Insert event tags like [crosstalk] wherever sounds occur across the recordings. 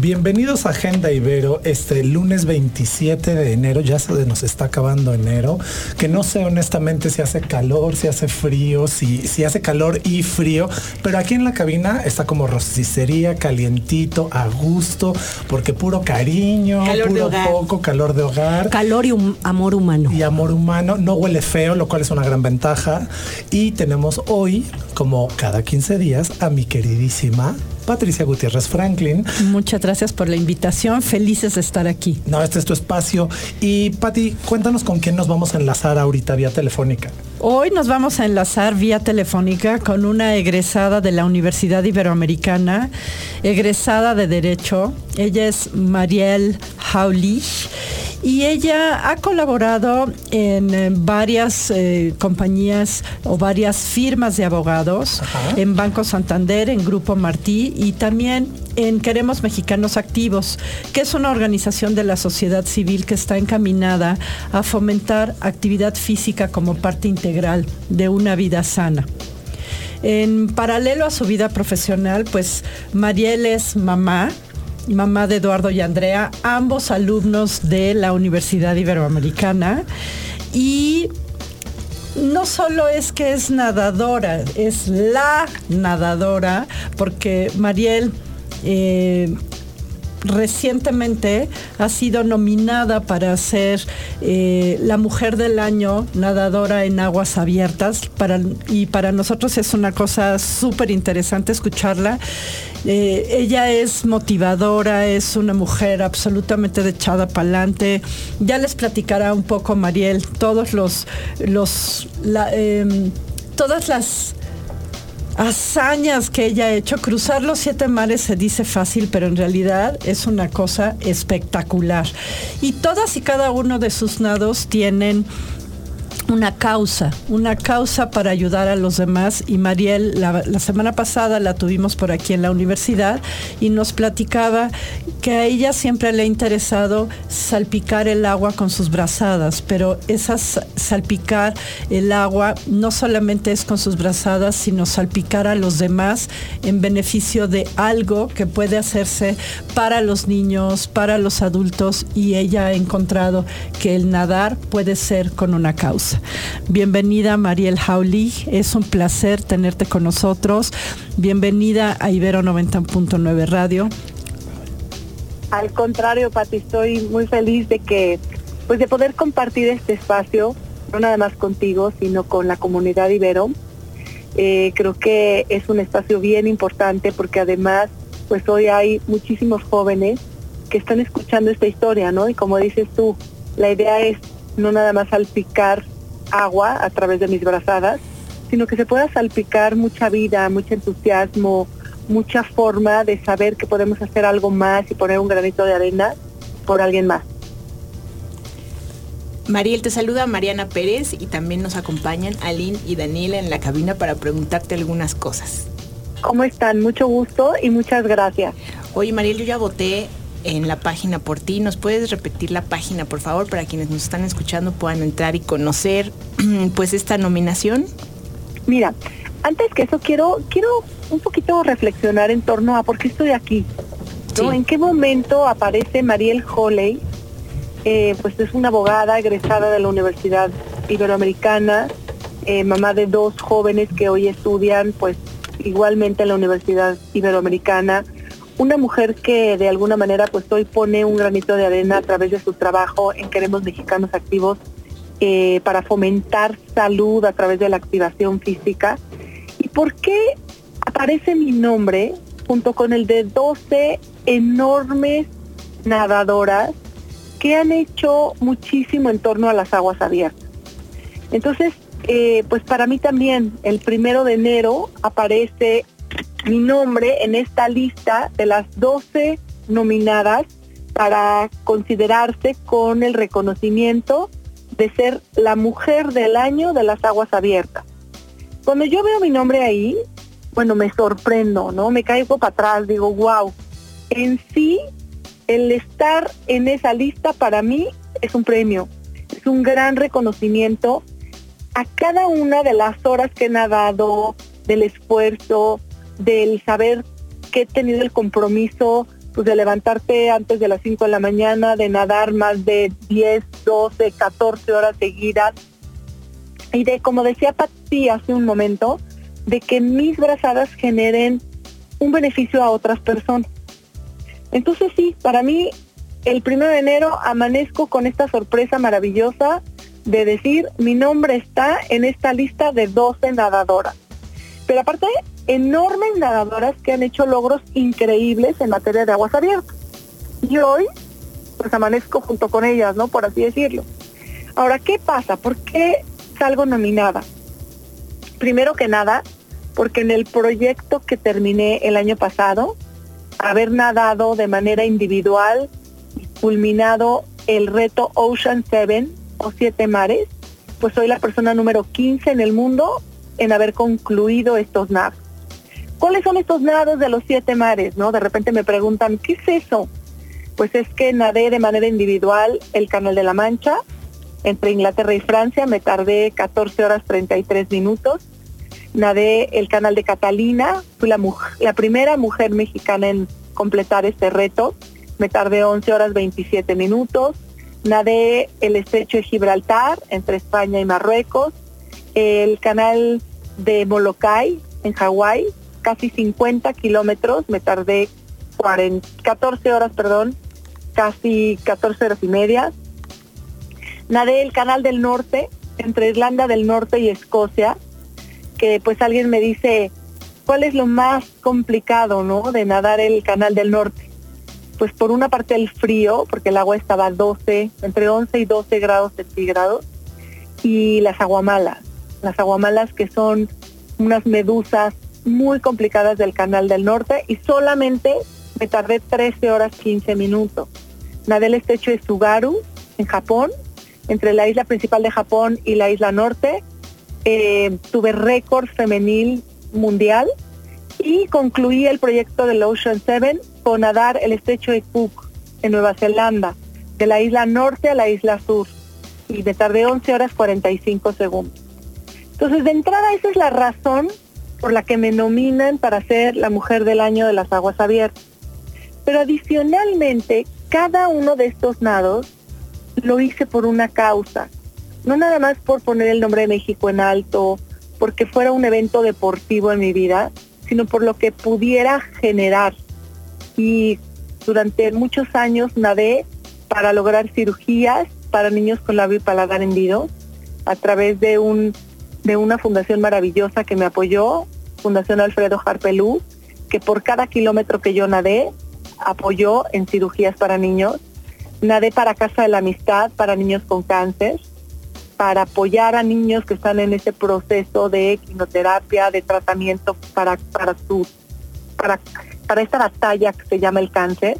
Bienvenidos a Agenda Ibero, este lunes 27 de enero, ya se nos está acabando enero, que no sé honestamente si hace calor, si hace frío, si, si hace calor y frío, pero aquí en la cabina está como rosticería, calientito, a gusto, porque puro cariño, puro poco, calor de hogar. Calor y amor humano. Y amor humano, no huele feo, lo cual es una gran ventaja. Y tenemos hoy, como cada 15 días, a mi queridísima Patricia Gutiérrez Franklin. Muchas gracias por la invitación. Felices de estar aquí. No, este es tu espacio. Y Pati, cuéntanos con quién nos vamos a enlazar ahorita vía telefónica. Hoy nos vamos a enlazar vía telefónica con una egresada de la Universidad Iberoamericana, egresada de Derecho. Ella es Mariel Haulich y ella ha colaborado en varias eh, compañías o varias firmas de abogados, en Banco Santander, en Grupo Martí y también en Queremos Mexicanos Activos, que es una organización de la sociedad civil que está encaminada a fomentar actividad física como parte integral de una vida sana. En paralelo a su vida profesional, pues Mariel es mamá, mamá de Eduardo y Andrea, ambos alumnos de la Universidad Iberoamericana. Y no solo es que es nadadora, es la nadadora, porque Mariel eh, recientemente ha sido nominada para ser eh, la mujer del año nadadora en aguas abiertas y para nosotros es una cosa súper interesante escucharla. Eh, ella es motivadora, es una mujer absolutamente echada para adelante. Ya les platicará un poco Mariel todos los, los em, todas las hazañas que ella ha hecho. Cruzar los siete mares se dice fácil, pero en realidad es una cosa espectacular. Y todas y cada uno de sus nados tienen una causa, una causa para ayudar a los demás. Y Mariel, la, semana pasada la tuvimos por aquí en la universidad y nos platicaba que a ella siempre le ha interesado salpicar el agua con sus brazadas, pero esas salpicar el agua no solamente es con sus brazadas, sino salpicar a los demás en beneficio de algo que puede hacerse para los niños, para los adultos y ella ha encontrado que el nadar puede ser con una causa. Bienvenida Mariel Jauli, es un placer tenerte con nosotros. Bienvenida a Ibero 90.9 Radio. Al contrario, Pati, estoy muy feliz de que, pues de poder compartir este espacio, no nada más contigo, sino con la comunidad Ibero. Eh, creo que es un espacio bien importante porque además, pues hoy hay muchísimos jóvenes que están escuchando esta historia, ¿no? Y como dices tú, la idea es no nada más salpicar agua a través de mis brazadas, sino que se pueda salpicar mucha vida, mucho entusiasmo, mucha forma de saber que podemos hacer algo más y poner un granito de arena por alguien más. Mariel, te saluda Mariana Pérez y también nos acompañan Aline y Daniela en la cabina para preguntarte algunas cosas. ¿Cómo están? Mucho gusto y muchas gracias. Oye, Mariel, yo ya voté en la página por ti. ¿Nos puedes repetir la página, por favor, para quienes nos están escuchando puedan entrar y conocer [clears throat] pues esta nominación? Mira, antes que eso quiero quiero un poquito reflexionar en torno a por qué estoy aquí. ¿En qué momento aparece Mariel Holley? Eh, pues es una abogada egresada de la Universidad Iberoamericana, eh, mamá de dos jóvenes que hoy estudian pues igualmente en la Universidad Iberoamericana una mujer que de alguna manera pues hoy pone un granito de arena a través de su trabajo en Queremos Mexicanos Activos eh, para fomentar salud a través de la activación física. ¿Y por qué aparece mi nombre junto con el de 12 enormes nadadoras que han hecho muchísimo en torno a las aguas abiertas? Entonces, eh, pues para mí también el primero de enero aparece mi nombre en esta lista de las 12 nominadas para considerarse con el reconocimiento de ser la mujer del año de las aguas abiertas. Cuando yo veo mi nombre ahí, bueno, me sorprendo, ¿no? Me caigo para atrás, digo, wow. En sí, el estar en esa lista para mí es un premio, es un gran reconocimiento a cada una de las horas que he nadado, del esfuerzo, del saber que he tenido el compromiso pues, de levantarte antes de las 5 de la mañana, de nadar más de 10, 12, 14 horas seguidas. Y de, como decía Pati hace un momento, de que mis brazadas generen un beneficio a otras personas. Entonces sí, para mí el primero de enero amanezco con esta sorpresa maravillosa de decir mi nombre está en esta lista de 12 nadadoras. Pero aparte, enormes nadadoras que han hecho logros increíbles en materia de aguas abiertas. Y hoy, pues amanezco junto con ellas, ¿no? Por así decirlo. Ahora, ¿qué pasa? ¿Por qué salgo nominada? Primero que nada, porque en el proyecto que terminé el año pasado, haber nadado de manera individual y culminado el reto Ocean 7 o Siete Mares, pues soy la persona número 15 en el mundo en haber concluido estos nados. ¿Cuáles son estos nados de los siete mares? ¿No? De repente me preguntan, ¿qué es eso? Pues es que nadé de manera individual el Canal de la Mancha, entre Inglaterra y Francia, me tardé 14 horas 33 minutos. Nadé el Canal de Catalina, fui la, primera mujer mexicana en completar este reto, me tardé 11 horas 27 minutos. Nadé el estrecho de Gibraltar, entre España y Marruecos, el canal de Molokai, en Hawái, casi 50 kilómetros, me tardé 14 horas, perdón, casi 14 horas y media. Nadé el canal del norte, entre Irlanda del Norte y Escocia, que pues alguien me dice, ¿cuál es lo más complicado, no, de nadar el canal del norte? Pues por una parte el frío, porque el agua estaba a 12, entre 11 y 12 grados centígrados, y las aguamalas, las aguamalas que son unas medusas muy complicadas del Canal del Norte y solamente me tardé 13 horas 15 minutos. Nadé el estrecho de Sugaru en Japón, entre la isla principal de Japón y la isla norte. Eh, tuve récord femenil mundial y concluí el proyecto del Ocean 7 con nadar el estrecho de Cook en Nueva Zelanda, de la isla norte a la isla sur. Y me tardé 11 horas 45 segundos. Entonces, de entrada, esa es la razón por la que me nominan para ser la mujer del año de las aguas abiertas. Pero adicionalmente, cada uno de estos nados lo hice por una causa, no nada más por poner el nombre de México en alto, porque fuera un evento deportivo en mi vida, sino por lo que pudiera generar. Y durante muchos años nadé para lograr cirugías para niños con labio y paladar hendido a través de un de una fundación maravillosa que me apoyó, Fundación Alfredo Harpelú, que por cada kilómetro que yo nadé, apoyó en cirugías para niños. Nadé para Casa de la Amistad para niños con cáncer, para apoyar a niños que están en ese proceso de quimioterapia, de tratamiento para, para, su, para, esta batalla que se llama el cáncer.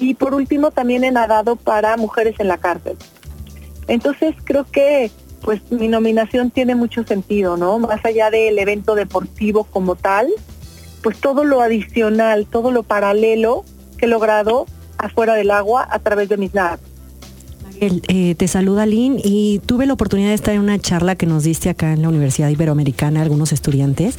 Y por último también he nadado para mujeres en la cárcel. Entonces creo que pues mi nominación tiene mucho sentido, ¿no? Más allá del evento deportivo como tal, pues todo lo adicional, todo lo paralelo que he logrado afuera del agua a través de mis nadas. Eh, te saluda Lynn y tuve la oportunidad de estar en una charla que nos diste acá en la Universidad Iberoamericana, algunos estudiantes,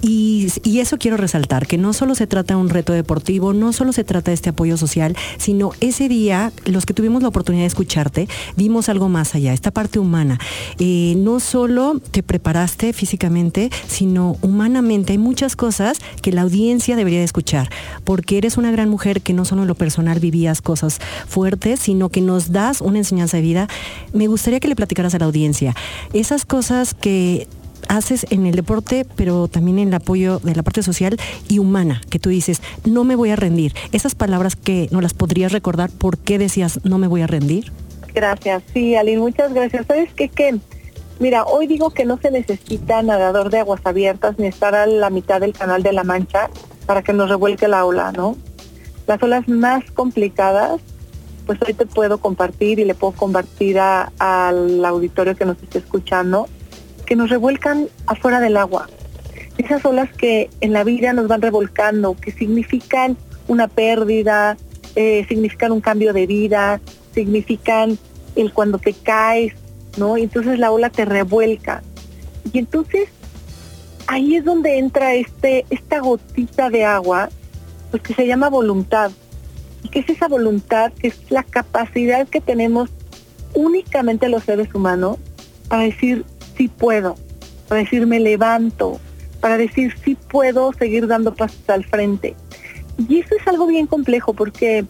y, eso quiero resaltar, que no solo se trata de un reto deportivo, no solo se trata de este apoyo social, sino ese día, los que tuvimos la oportunidad de escucharte, vimos algo más allá, esta parte humana. Eh, no solo te preparaste físicamente, sino humanamente. Hay muchas cosas que la audiencia debería de escuchar, porque eres una gran mujer que no solo en lo personal vivías cosas fuertes, sino que nos das una enseñanza de vida, me gustaría que le platicaras a la audiencia esas cosas que haces en el deporte, pero también en el apoyo de la parte social y humana, que tú dices, no me voy a rendir. Esas palabras que no las podrías recordar, ¿por qué decías no me voy a rendir? Gracias, sí, Aline, muchas gracias. ¿Sabes qué? qué? Mira, hoy digo que no se necesita nadador de aguas abiertas ni estar a la mitad del canal de la Mancha para que nos revuelque la ola, ¿no? Las olas más complicadas pues hoy te puedo compartir y le puedo compartir al auditorio que nos esté escuchando que nos revuelcan afuera del agua. Esas olas que en la vida nos van revolcando, que significan una pérdida, eh, significan un cambio de vida, significan el cuando te caes, ¿no? Y entonces la ola te revuelca. Y entonces ahí es donde entra este, esta gotita de agua, pues que se llama voluntad. ¿Y qué es esa voluntad? Que es la capacidad que tenemos únicamente los seres humanos para decir sí puedo, para decir me levanto, para decir sí puedo seguir dando pasos al frente. Y eso es algo bien complejo porque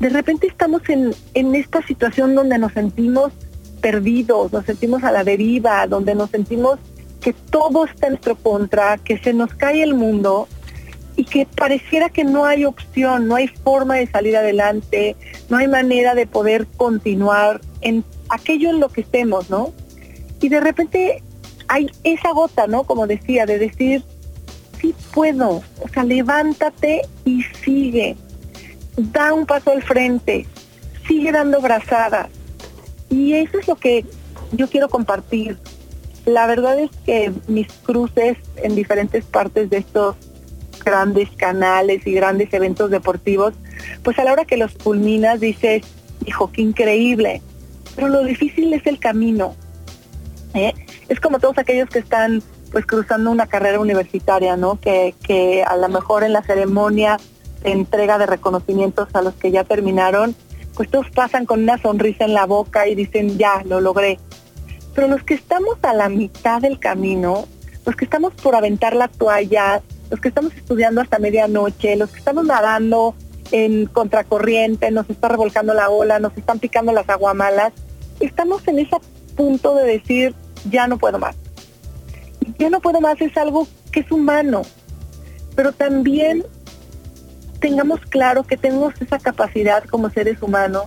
de repente estamos en, en esta situación donde nos sentimos perdidos, nos sentimos a la deriva, donde nos sentimos que todo está en nuestro contra, que se nos cae el mundo y que pareciera que no hay opción, no hay forma de salir adelante, no hay manera de poder continuar en aquello en lo que estemos, ¿no? Y de repente hay esa gota, ¿no? Como decía, de decir, sí puedo, o sea, levántate y sigue, da un paso al frente, sigue dando brazadas. Y eso es lo que yo quiero compartir. La verdad es que mis cruces en diferentes partes de estos grandes canales y grandes eventos deportivos, pues a la hora que los culminas dices, hijo, qué increíble. Pero lo difícil es el camino. ¿eh? Es como todos aquellos que están pues cruzando una carrera universitaria, ¿no? Que, que a lo mejor en la ceremonia de entrega de reconocimientos a los que ya terminaron, pues todos pasan con una sonrisa en la boca y dicen, ya, lo logré. Pero los que estamos a la mitad del camino, los que estamos por aventar la toalla, los que estamos estudiando hasta medianoche, los que estamos nadando en contracorriente, nos está revolcando la ola, nos están picando las aguamalas, estamos en ese punto de decir, ya no puedo más. Ya no puedo más es algo que es humano, pero también tengamos claro que tenemos esa capacidad como seres humanos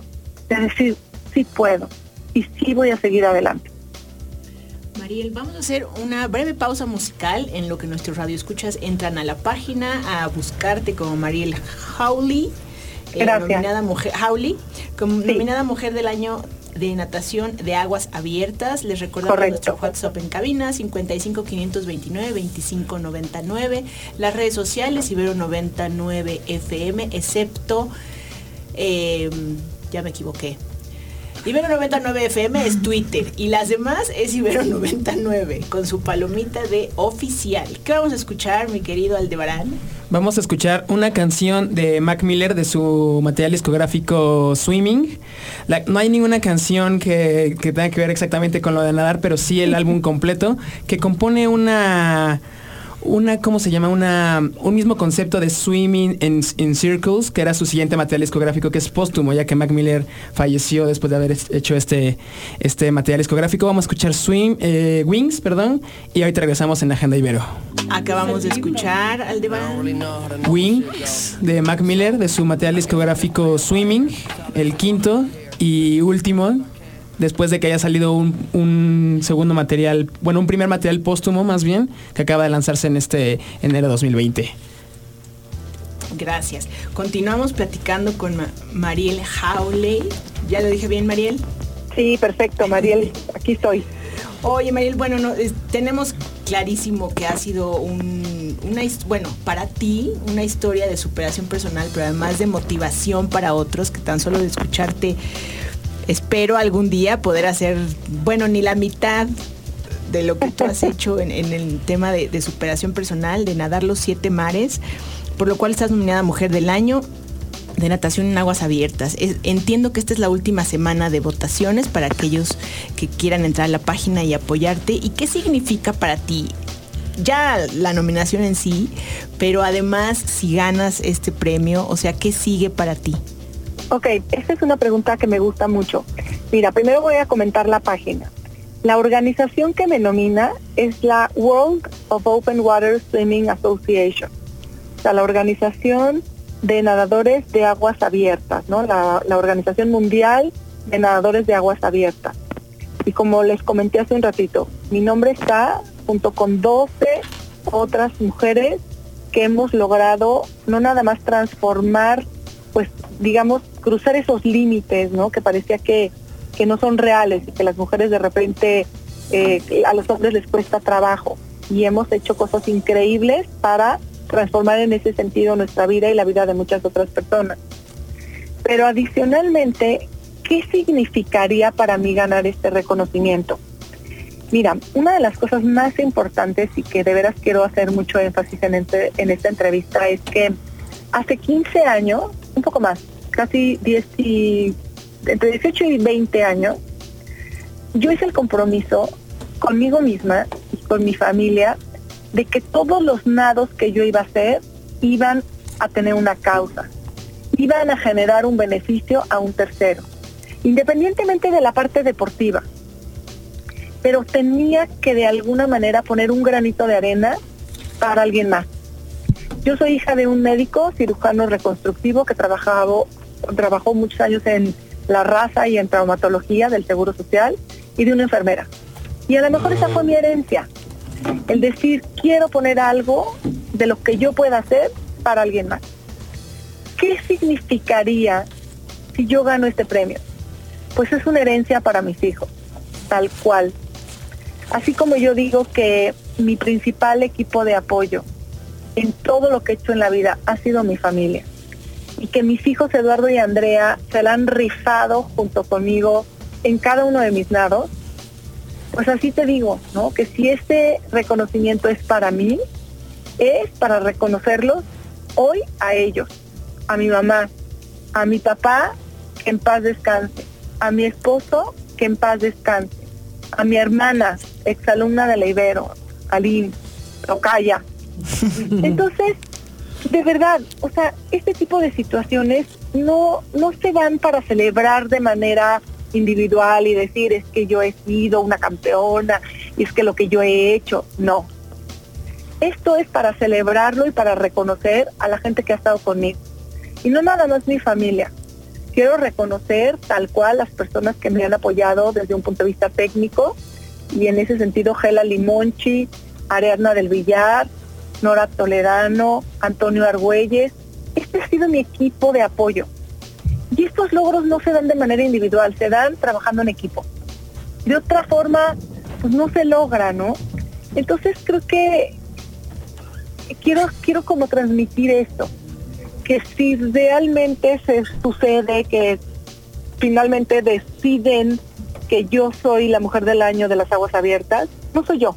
de decir, sí puedo y sí voy a seguir adelante. Mariel, vamos a hacer una breve pausa musical en lo que nuestros radioescuchas entran a la página a buscarte como Mariel Howley, eh, nominada mujer Howley, como nominada mujer del año de natación de aguas abiertas. Les recuerdo nuestro WhatsApp en cabina 55 529 25 99. Las redes sociales Ibero 99 FM, excepto eh, ya me equivoqué. Ibero 99 FM es Twitter y las demás es Ibero 99 con su palomita de oficial. ¿Qué vamos a escuchar, mi querido Aldebarán? Vamos a escuchar una canción de Mac Miller de su material discográfico Swimming. no hay ninguna canción que, que tenga que ver exactamente con lo de nadar, pero sí el [laughs] álbum completo que compone una una, ¿cómo se llama? Una, un mismo concepto de Swimming in, Circles, que era su siguiente material discográfico, que es póstumo, ya que Mac Miller falleció después de haber hecho este, este material discográfico. Vamos a escuchar Swim, eh, Wings, perdón, y ahorita regresamos en Agenda Ibero. Acabamos de escuchar Aldebarán. Wings, de Mac Miller, de su material discográfico Swimming, el quinto y último después de que haya salido un, segundo material, bueno, un primer material póstumo más bien, que acaba de lanzarse en este enero 2020. Gracias. Continuamos platicando con Mariel Howley. ¿Ya lo dije bien, Mariel? Sí, perfecto, Mariel. Aquí estoy. Oye, Mariel, bueno, no, tenemos clarísimo que ha sido un, una, bueno, para ti, una historia de superación personal, pero además de motivación para otros, que tan solo de escucharte espero algún día poder hacer, bueno, ni la mitad de lo que tú has [laughs] hecho en, el tema de, superación personal, de nadar los siete mares, por lo cual estás nominada Mujer del Año de natación en aguas abiertas. entiendo que esta es la última semana de votaciones para aquellos que quieran entrar a la página y apoyarte. ¿Y qué significa para ti? Ya la nominación en sí, pero además si ganas este premio, o sea, ¿qué sigue para ti? Ok, esta es una pregunta que me gusta mucho. Mira, primero voy a comentar la página. La organización que me nomina es la World of Open Water Swimming Association, o sea, la organización de nadadores de aguas abiertas, ¿no? La, la Organización Mundial de Nadadores de Aguas Abiertas. Y como les comenté hace un ratito, mi nombre está junto con 12 otras mujeres que hemos logrado no nada más transformar pues digamos, cruzar esos límites, ¿no? Que parecía que, que no son reales y que las mujeres de repente eh, a los hombres les cuesta trabajo y hemos hecho cosas increíbles para transformar en ese sentido nuestra vida y la vida de muchas otras personas. Pero adicionalmente, ¿qué significaría para mí ganar este reconocimiento? Mira, una de las cosas más importantes y que de veras quiero hacer mucho énfasis en, este, en esta entrevista es que hace 15 años, un poco más, casi 10 y, entre 18 y 20 años, yo hice el compromiso conmigo misma y con mi familia de que todos los nados que yo iba a hacer iban a tener una causa, iban a generar un beneficio a un tercero, independientemente de la parte deportiva. Pero tenía que de alguna manera poner un granito de arena para alguien más. Yo soy hija de un médico cirujano reconstructivo que trabajaba, trabajó muchos años en la raza y en traumatología del Seguro Social y de una enfermera. Y a lo mejor esa fue mi herencia, el decir, quiero poner algo de lo que yo pueda hacer para alguien más. ¿Qué significaría si yo gano este premio? Pues es una herencia para mis hijos, tal cual. Así como yo digo que mi principal equipo de apoyo en todo lo que he hecho en la vida ha sido mi familia. Y que mis hijos Eduardo y Andrea se la han rifado junto conmigo en cada uno de mis nados, pues así te digo, ¿no? Que si este reconocimiento es para mí, es para reconocerlos hoy a ellos, a mi mamá, a mi papá, que en paz descanse, a mi esposo, que en paz descanse, a mi hermana, exalumna de la Ibero, Aline. [laughs] Entonces, de verdad, o sea, este tipo de situaciones no, no se dan para celebrar de manera individual y decir es que yo he sido una campeona y es que lo que yo he hecho, no. Esto es para celebrarlo y para reconocer a la gente que ha estado conmigo. Y no nada más mi familia. Quiero reconocer tal cual las personas que me han apoyado desde un punto de vista técnico y en ese sentido Gela Limonchi, Ariadna del Villar, Nora Toledano, Antonio Argüelles. Este ha sido mi equipo de apoyo y estos logros no se dan de manera individual, se dan trabajando en equipo. De otra forma, pues no se logra, ¿no? Entonces creo que quiero, quiero como transmitir esto, que si realmente se sucede que finalmente deciden que yo soy la mujer del año de las aguas abiertas, no soy yo,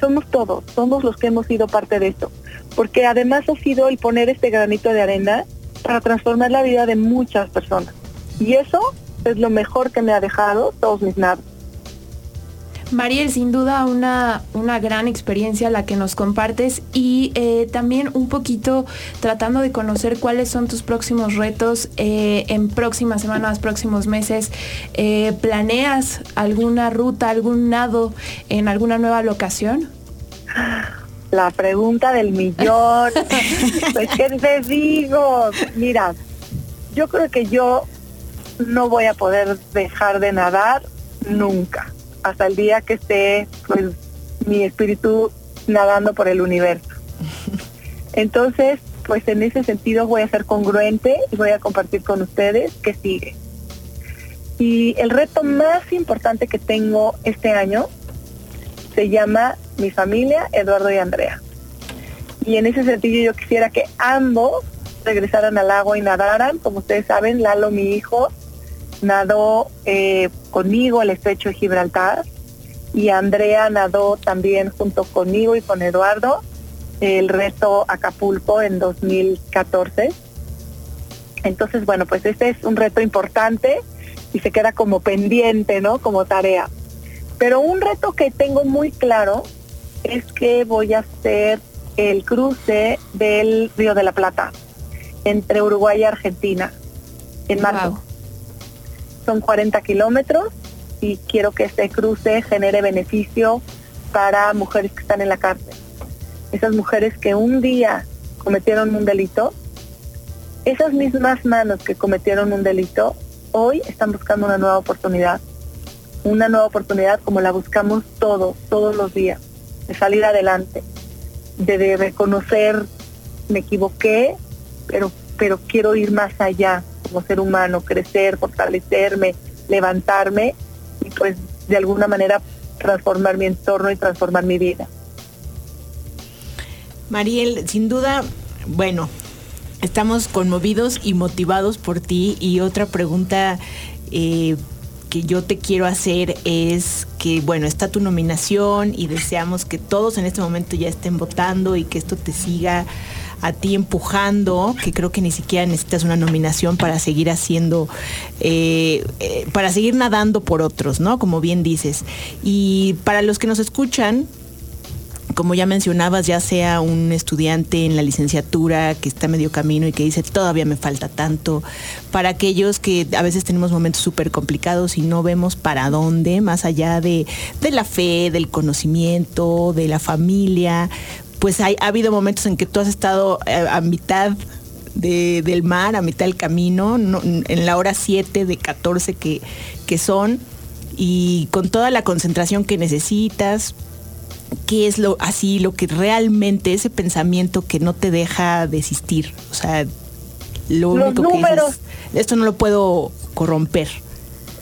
somos todos, somos los que hemos sido parte de esto, porque además ha sido el poner este granito de arena para transformar la vida de muchas personas. Y eso es lo mejor que me ha dejado todos mis nados. Mariel, sin duda una, una gran experiencia la que nos compartes y eh, también un poquito tratando de conocer cuáles son tus próximos retos eh, en próximas semanas, próximos meses. Eh, ¿Planeas alguna ruta, algún nado en alguna nueva locación? La pregunta del millón. [laughs] pues, ¿qué te digo? Mira, yo creo que yo no voy a poder dejar de nadar nunca, hasta el día que esté pues mi espíritu nadando por el universo. [laughs] Entonces, pues en ese sentido voy a ser congruente y voy a compartir con ustedes qué sigue. Y el reto más importante que tengo este año se llama Mi familia, Eduardo y Andrea. Y en ese sentido yo quisiera que ambos regresaran al agua y nadaran. Como ustedes saben, Lalo, mi hijo, nadó eh, conmigo al estrecho de Gibraltar y Andrea nadó también junto conmigo y con Eduardo el reto Acapulco en 2014. Entonces, bueno, pues este es un reto importante y se queda como pendiente, ¿no? Como tarea. Pero un reto que tengo muy claro es que voy a hacer el cruce del Río de la Plata entre Uruguay y Argentina en marzo. Son 40 kilómetros y quiero que este cruce genere beneficio para mujeres que están en la cárcel. Esas mujeres que un día cometieron un delito, esas mismas manos que cometieron un delito, hoy están buscando una nueva oportunidad una nueva oportunidad como la buscamos todos, todos los días, de salir adelante, de, reconocer, me equivoqué, pero, pero quiero ir más allá como ser humano, crecer, fortalecerme, levantarme y pues de alguna manera transformar mi entorno y transformar mi vida. Mariel, sin duda, bueno, estamos conmovidos y motivados por ti. Y otra pregunta eh, que yo te quiero hacer es que, bueno, está tu nominación y deseamos que todos en este momento ya estén votando y que esto te siga a ti empujando, que creo que ni siquiera necesitas una nominación para seguir haciendo, eh, eh, para seguir nadando por otros, ¿no? Como bien dices. Y para los que nos escuchan, como ya mencionabas, ya sea un estudiante en la licenciatura que está medio camino y que dice todavía me falta tanto, para aquellos que a veces tenemos momentos súper complicados y no vemos para dónde, más allá de, de, la fe, del conocimiento, de la familia, pues hay, ha habido momentos en que tú has estado eh, a, mitad de, del mar, a mitad del camino, en la hora 7 de 14 que, que son, y con toda la concentración que necesitas, qué es lo así lo que realmente ese pensamiento que no te deja desistir o sea lo único que dices, esto no lo puedo corromper.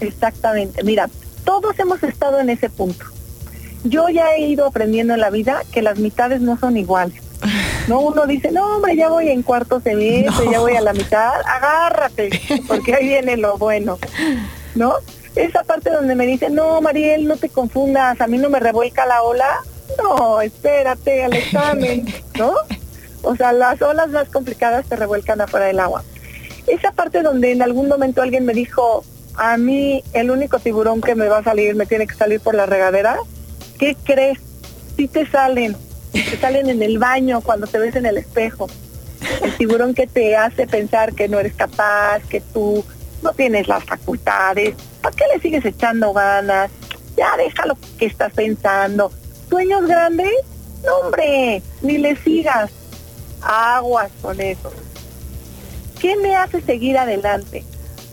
Exactamente. Mira todos hemos estado en ese punto yo ya he ido aprendiendo en la vida que las mitades no son iguales no uno dice no hombre ya voy en cuarto semestre ya voy a la mitad agárrate [laughs] porque ahí viene lo bueno no esa parte donde me dicen no Mariel no te confundas a mí no me revuelca la ola no, espérate al examen, [laughs] ¿no? O sea, las olas más complicadas te revuelcan afuera del agua. Esa parte donde en algún momento alguien me dijo, a mí el único tiburón que me va a salir me tiene que salir por la regadera, ¿qué crees? Si te salen, te salen en el baño cuando te ves en el espejo. El tiburón que te hace pensar que no eres capaz, que tú no tienes las facultades, ¿para qué le sigues echando ganas? Ya déjalo que estás pensando sueños grandes, no hombre, ni le sigas. Aguas con eso. ¿Qué me hace seguir adelante?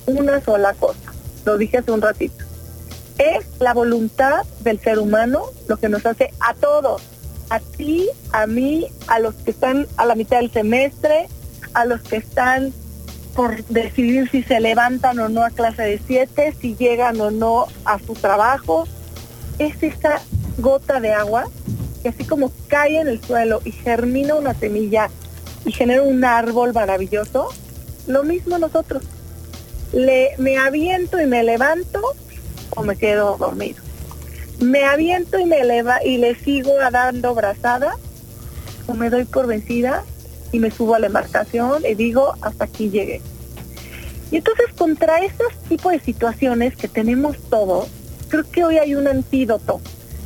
Una sola cosa, lo dije hace un ratito. Es la voluntad del ser humano lo que nos hace a todos, a ti, a mí, a los que están a la mitad del semestre, a los que están por decidir si se levantan o no a clase de siete, si llegan o no a su trabajo. Es esta gota de agua que así como cae en el suelo y germina una semilla y genera un árbol maravilloso, lo mismo nosotros. Le, me aviento y me levanto o me quedo dormido. Me aviento y me eleva y le sigo dando brazada o me doy por vencida y me subo a la embarcación y digo hasta aquí llegué. Y entonces contra estos tipos de situaciones que tenemos todos, creo que hoy hay un antídoto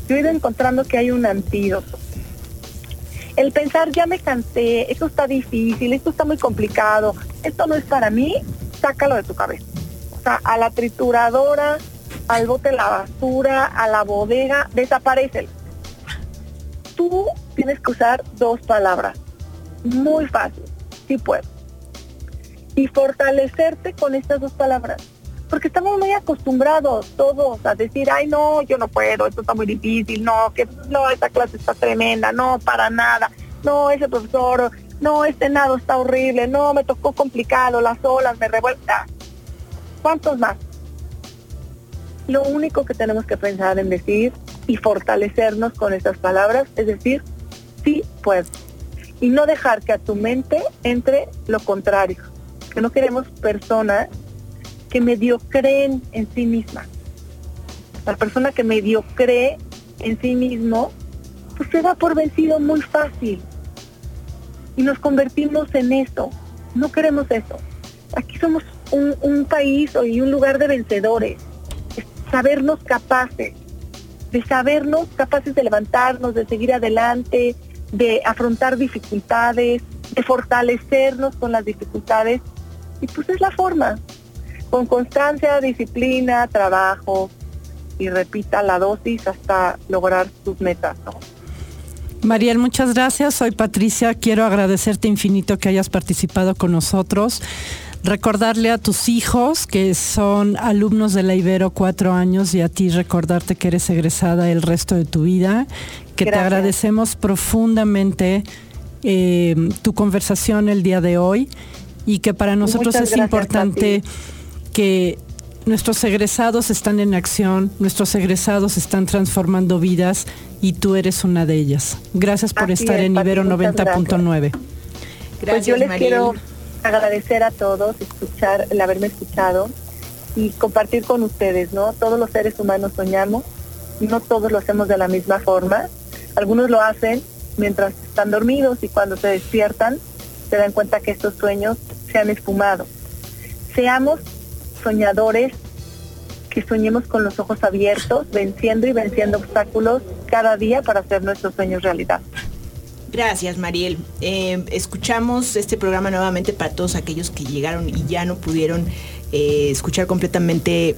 yo he ido encontrando que hay un antídoto. El pensar, ya me cansé, esto está difícil, esto está muy complicado, esto no es para mí, sácalo de tu cabeza. O sea, a la trituradora, al bote la basura, a la bodega, desaparece. Tú tienes que usar dos palabras. Muy fácil, si puedes. Y fortalecerte con estas dos palabras porque estamos muy acostumbrados todos a decir, ay no, yo no puedo, esto está muy difícil, no, que no, esta clase está tremenda, no, para nada, no, ese profesor, no, este nado está horrible, no, me tocó complicado, las olas me revuelta. ¿Cuántos más? Lo único que tenemos que pensar en decir y fortalecernos con estas palabras es decir, sí puedo. Y no dejar que a tu mente entre lo contrario. Que no queremos personas que medio creen en sí misma. La persona que medio cree en sí mismo, pues se da por vencido muy fácil. Y nos convertimos en eso. No queremos eso. Aquí somos un, un país y un lugar de vencedores. Sabernos capaces, de sabernos capaces de levantarnos, de seguir adelante, de afrontar dificultades, de fortalecernos con las dificultades. Y pues es la forma con constancia, disciplina, trabajo y repita la dosis hasta lograr sus metas. Mariel, muchas gracias. Soy Patricia. Quiero agradecerte infinito que hayas participado con nosotros. Recordarle a tus hijos que son alumnos de la Ibero cuatro años y a ti recordarte que eres egresada el resto de tu vida, que te agradecemos profundamente eh, tu conversación el día de hoy y que para nosotros es importante que nuestros egresados están en acción, nuestros egresados están transformando vidas y tú eres una de ellas. Gracias por Así estar es, en Ibero muchas 90.9. pues yo les quiero agradecer a todos, escuchar, el haberme escuchado y compartir con ustedes, ¿no? Todos los seres humanos soñamos, no todos lo hacemos de la misma forma. Algunos lo hacen mientras están dormidos y cuando se despiertan se dan cuenta que estos sueños se han esfumado. Seamos soñadores, que soñemos con los ojos abiertos, venciendo y venciendo obstáculos cada día para hacer nuestros sueños realidad. Gracias, Mariel. Eh, escuchamos este programa nuevamente para todos aquellos que llegaron y ya no pudieron eh, escuchar completamente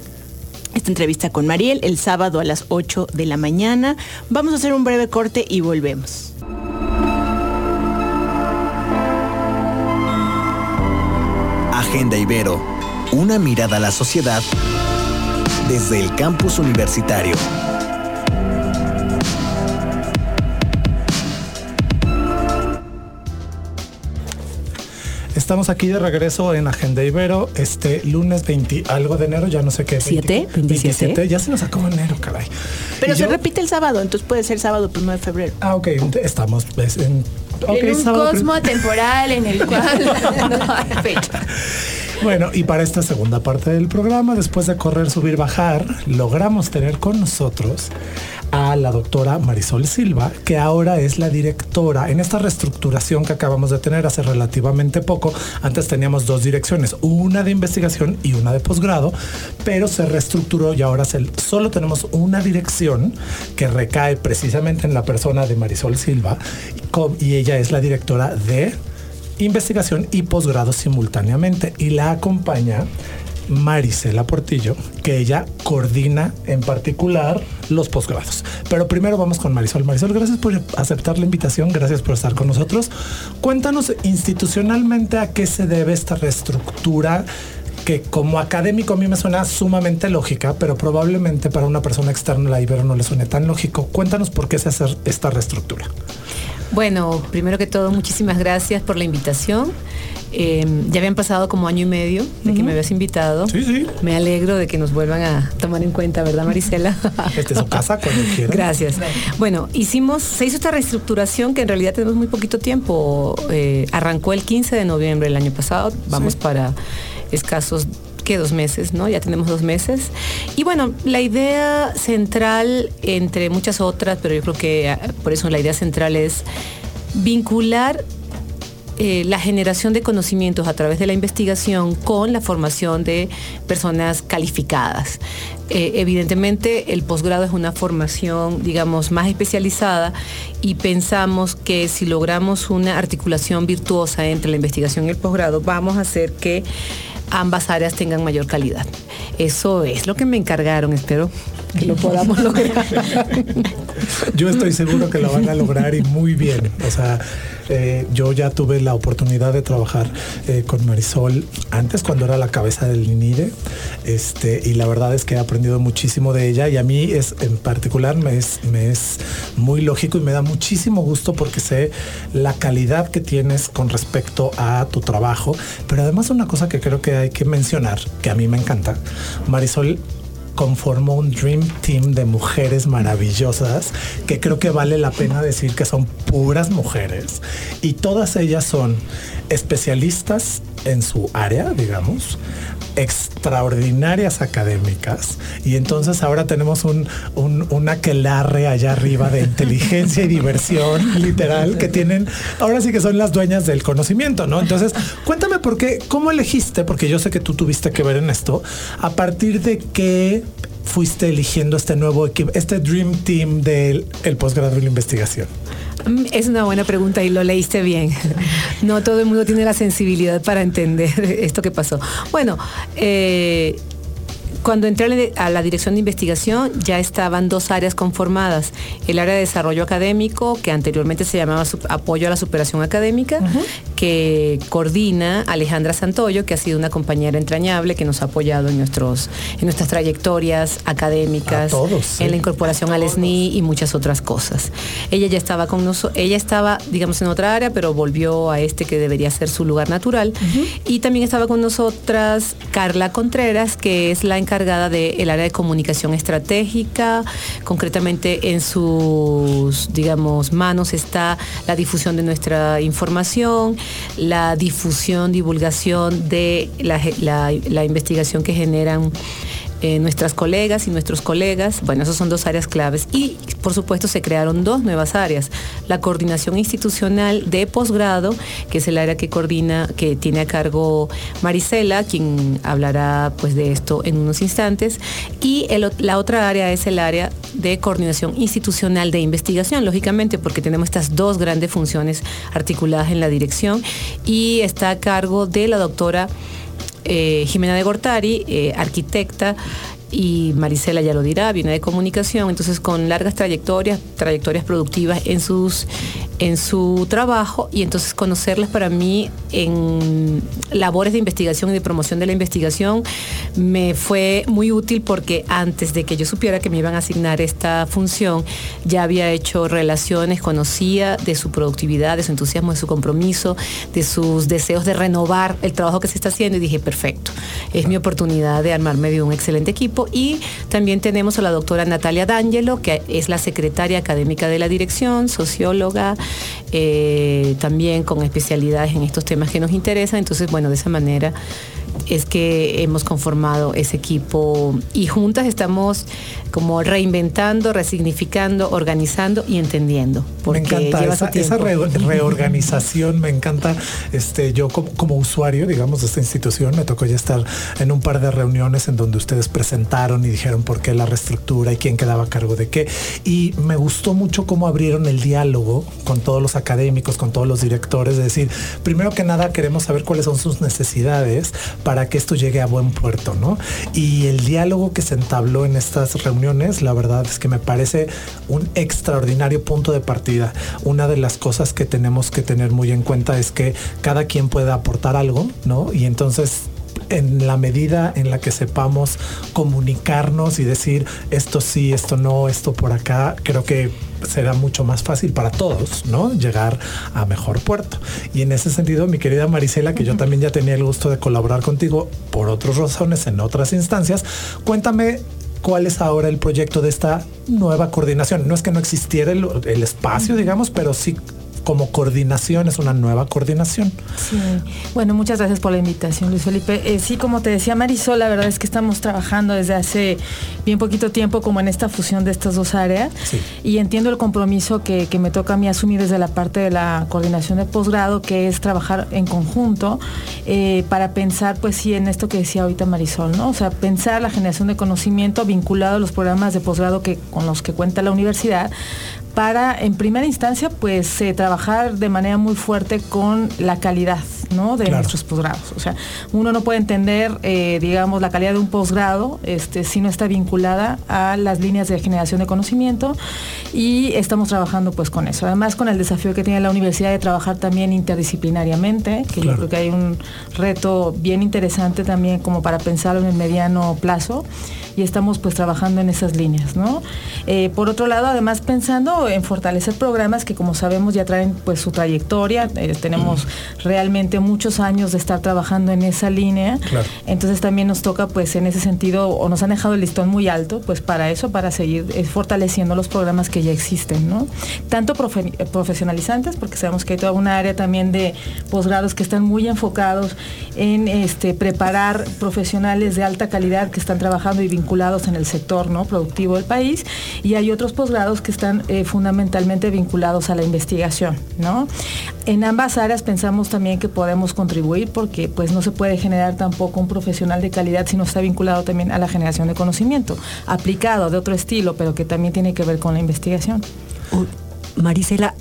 esta entrevista con Mariel el sábado a las 8 de la mañana. Vamos a hacer un breve corte y volvemos. Agenda Ibero, una mirada a la sociedad desde el campus universitario. Estamos aquí de regreso en Agenda Ibero, este lunes 20 algo de enero, ya no sé qué. ¿Siete? 20, 27. ya se nos acabó enero, caray. Pero Y se yo- repite el sábado, entonces puede ser sábado 1 de febrero. Ah, ok, estamos pues, en... ok, en un sábado, cosmo temporal en el cual [laughs] [laughs] no hay fecha. Bueno, y para esta segunda parte del programa, después de correr, subir, bajar, logramos tener con nosotros a la doctora Marisol Silva, que ahora es la directora en esta reestructuración que acabamos de tener hace relativamente poco. Antes teníamos dos direcciones, una de investigación y una de posgrado, pero se reestructuró y ahora solo tenemos una dirección que recae precisamente en la persona de Marisol Silva y ella es la directora de investigación y posgrado simultáneamente y la acompaña Marisela Portillo, que ella coordina en particular los posgrados. Pero primero vamos con Marisol. Marisol, gracias por aceptar la invitación, gracias por estar con nosotros. Cuéntanos institucionalmente a qué se debe esta reestructura que como académico a mí me suena sumamente lógica, pero probablemente para una persona externa la Ibero no le suene tan lógico. Cuéntanos por qué se hace esta reestructura. Bueno, primero que todo, muchísimas gracias por la invitación. Eh, ya habían pasado como año y medio de que me habías invitado. Sí, sí. Me alegro de que nos vuelvan a tomar en cuenta, ¿verdad, Marisela? [laughs] Este es su casa cuando quieran. Gracias. Bueno, hicimos, se hizo esta reestructuración que en realidad tenemos muy poquito tiempo. Eh, arrancó el 15 de noviembre del año pasado. Vamos para escasos que dos meses, ¿no? Ya tenemos dos meses. Y bueno, la idea central, entre muchas otras, pero yo creo que ah, por eso la idea central es vincular eh, la generación de conocimientos a través de la investigación con la formación de personas calificadas. Eh, evidentemente el posgrado es una formación, digamos, más especializada y pensamos que si logramos una articulación virtuosa entre la investigación y el posgrado, vamos a hacer que ambas áreas tengan mayor calidad. Eso es lo que me encargaron, espero que lo podamos lograr. Yo estoy seguro que lo van a lograr y muy bien. O sea, eh, yo ya tuve la oportunidad de trabajar eh, con Marisol antes cuando era la cabeza del INIDE. Este, y la verdad es que he aprendido muchísimo de ella y a mí es en particular me es, me es muy lógico y me da muchísimo gusto porque sé la calidad que tienes con respecto a tu trabajo. Pero además una cosa que creo que hay que mencionar, que a mí me encanta, Marisol conformó un Dream Team de mujeres maravillosas que creo que vale la pena decir que son puras mujeres. Y todas ellas son especialistas en su área, digamos, extraordinarias académicas y entonces ahora tenemos un, un, un aquelarre allá arriba de inteligencia y diversión [laughs] literal que tienen, ahora sí que son las dueñas del conocimiento, ¿no? Entonces, cuéntame por qué, cómo elegiste, porque yo sé que tú tuviste que ver en esto, a partir de qué fuiste eligiendo este nuevo equipo, este Dream Team del el posgrado y la investigación. Es una buena pregunta y lo leíste bien. No todo el mundo tiene la sensibilidad para entender esto que pasó. Bueno, eh, cuando entré a la- dirección de investigación ya estaban dos áreas conformadas. El área de desarrollo académico, que anteriormente se llamaba apoyo a la superación académica, que coordina Alejandra Santoyo, que ha sido una compañera entrañable que nos ha apoyado en, nuestros, en nuestras trayectorias académicas, A todos, sí. en la incorporación al SNI y muchas otras cosas. Ella ya estaba con nosotros, ella estaba, digamos, en otra área, pero volvió a este que debería ser su lugar natural. Y también estaba con nosotras Carla Contreras, que es la encargada encargada del área de comunicación estratégica, concretamente en sus, digamos, manos está la difusión de nuestra información, la difusión, divulgación de la investigación que generan eh, nuestras colegas y nuestros colegas. Bueno, esas son dos áreas claves. Y, por supuesto, se crearon dos nuevas áreas. La coordinación institucional de posgrado, que es el área que coordina, que tiene a cargo Marisela, quien hablará pues, de esto en unos instantes. Y la otra área es el área de coordinación institucional de investigación, lógicamente, porque tenemos estas dos grandes funciones articuladas en la dirección. Y está a cargo de la doctora eh, Jimena de Gortari, eh, arquitecta, y Marisela ya lo dirá, viene de comunicación, entonces con largas trayectorias, trayectorias productivas en sus en su trabajo y entonces conocerlas para mí en labores de investigación y de promoción de la investigación me fue muy útil porque antes de que yo supiera que me iban a asignar esta función ya había hecho relaciones, conocía de su productividad, de su entusiasmo, de su compromiso, de sus deseos de renovar el trabajo que se está haciendo y dije, perfecto, es mi oportunidad de armarme de un excelente equipo y también tenemos a la doctora Natalia D'Angelo, que es la secretaria académica de la dirección, socióloga, eh, también con especialidades en estos temas que nos interesan. Entonces, bueno, de esa manera es que hemos conformado ese equipo y juntas estamos como reinventando, resignificando, organizando y entendiendo. Me encanta esa, reorganización, me encanta. Este, yo como, usuario, digamos, de esta institución, me tocó ya estar en un par de reuniones en donde ustedes presentaron y dijeron por qué la reestructura y quién quedaba a cargo de qué. Y me gustó mucho cómo abrieron el diálogo con todos los académicos, con todos los directores, de decir, primero que nada queremos saber cuáles son sus necesidades para que esto llegue a buen puerto, ¿no? Y el diálogo que se entabló en estas reuniones, la verdad es que me parece un extraordinario punto de partida. Una de las cosas que tenemos que tener muy en cuenta es que cada quien puede aportar algo, ¿no? Y entonces en la medida en la que sepamos comunicarnos y decir esto sí, esto no, esto por acá, creo que será mucho más fácil para todos, ¿no? Llegar a mejor puerto. Y en ese sentido, mi querida Marisela, que yo también ya tenía el gusto de colaborar contigo por otras razones en otras instancias, cuéntame cuál es ahora el proyecto de esta nueva coordinación. No es que no existiera el, el espacio, digamos, pero sí como coordinación, es una nueva coordinación. Sí, bueno, muchas gracias por la invitación, Luis Felipe. Eh, sí, como te decía Marisol, la verdad es que estamos trabajando desde hace bien poquito tiempo como en esta fusión de estas dos áreas y entiendo el compromiso que, me toca a mí asumir desde la parte de la coordinación de posgrado, que es trabajar en conjunto eh, para pensar, pues sí, en esto que decía ahorita Marisol, ¿no? O sea, pensar la generación de conocimiento vinculado a los programas de posgrado que, con los que cuenta la universidad, para, en primera instancia, pues eh, trabajar de manera muy fuerte con la calidad ¿no? de nuestros posgrados. O sea, uno no puede entender, eh, digamos, la calidad de un posgrado este, si no está vinculada a las líneas de generación de conocimiento y estamos trabajando pues con eso. Además, con el desafío que tiene la universidad de trabajar también interdisciplinariamente, que yo creo que hay un reto bien interesante también como para pensarlo en el mediano plazo y estamos pues trabajando en esas líneas, ¿no? Eh, por otro lado, además pensando en fortalecer programas que como sabemos ya traen pues su trayectoria, eh, tenemos realmente muchos años de estar trabajando en esa línea, entonces también nos toca pues en ese sentido o nos han dejado el listón muy alto pues para eso, para seguir eh, fortaleciendo los programas que ya existen, ¿no? Tanto profesionalizantes, porque sabemos que hay toda una área también de posgrados que están muy enfocados en este, preparar profesionales de alta calidad que están trabajando y vinculados en el sector ¿no? productivo del país y hay otros posgrados que están eh, fundamentalmente vinculados a la investigación. ¿no? En ambas áreas pensamos también que podemos contribuir porque pues no se puede generar tampoco un profesional de calidad si no está vinculado también a la generación de conocimiento, aplicado de otro estilo, pero que también tiene que ver con la investigación. Marisela,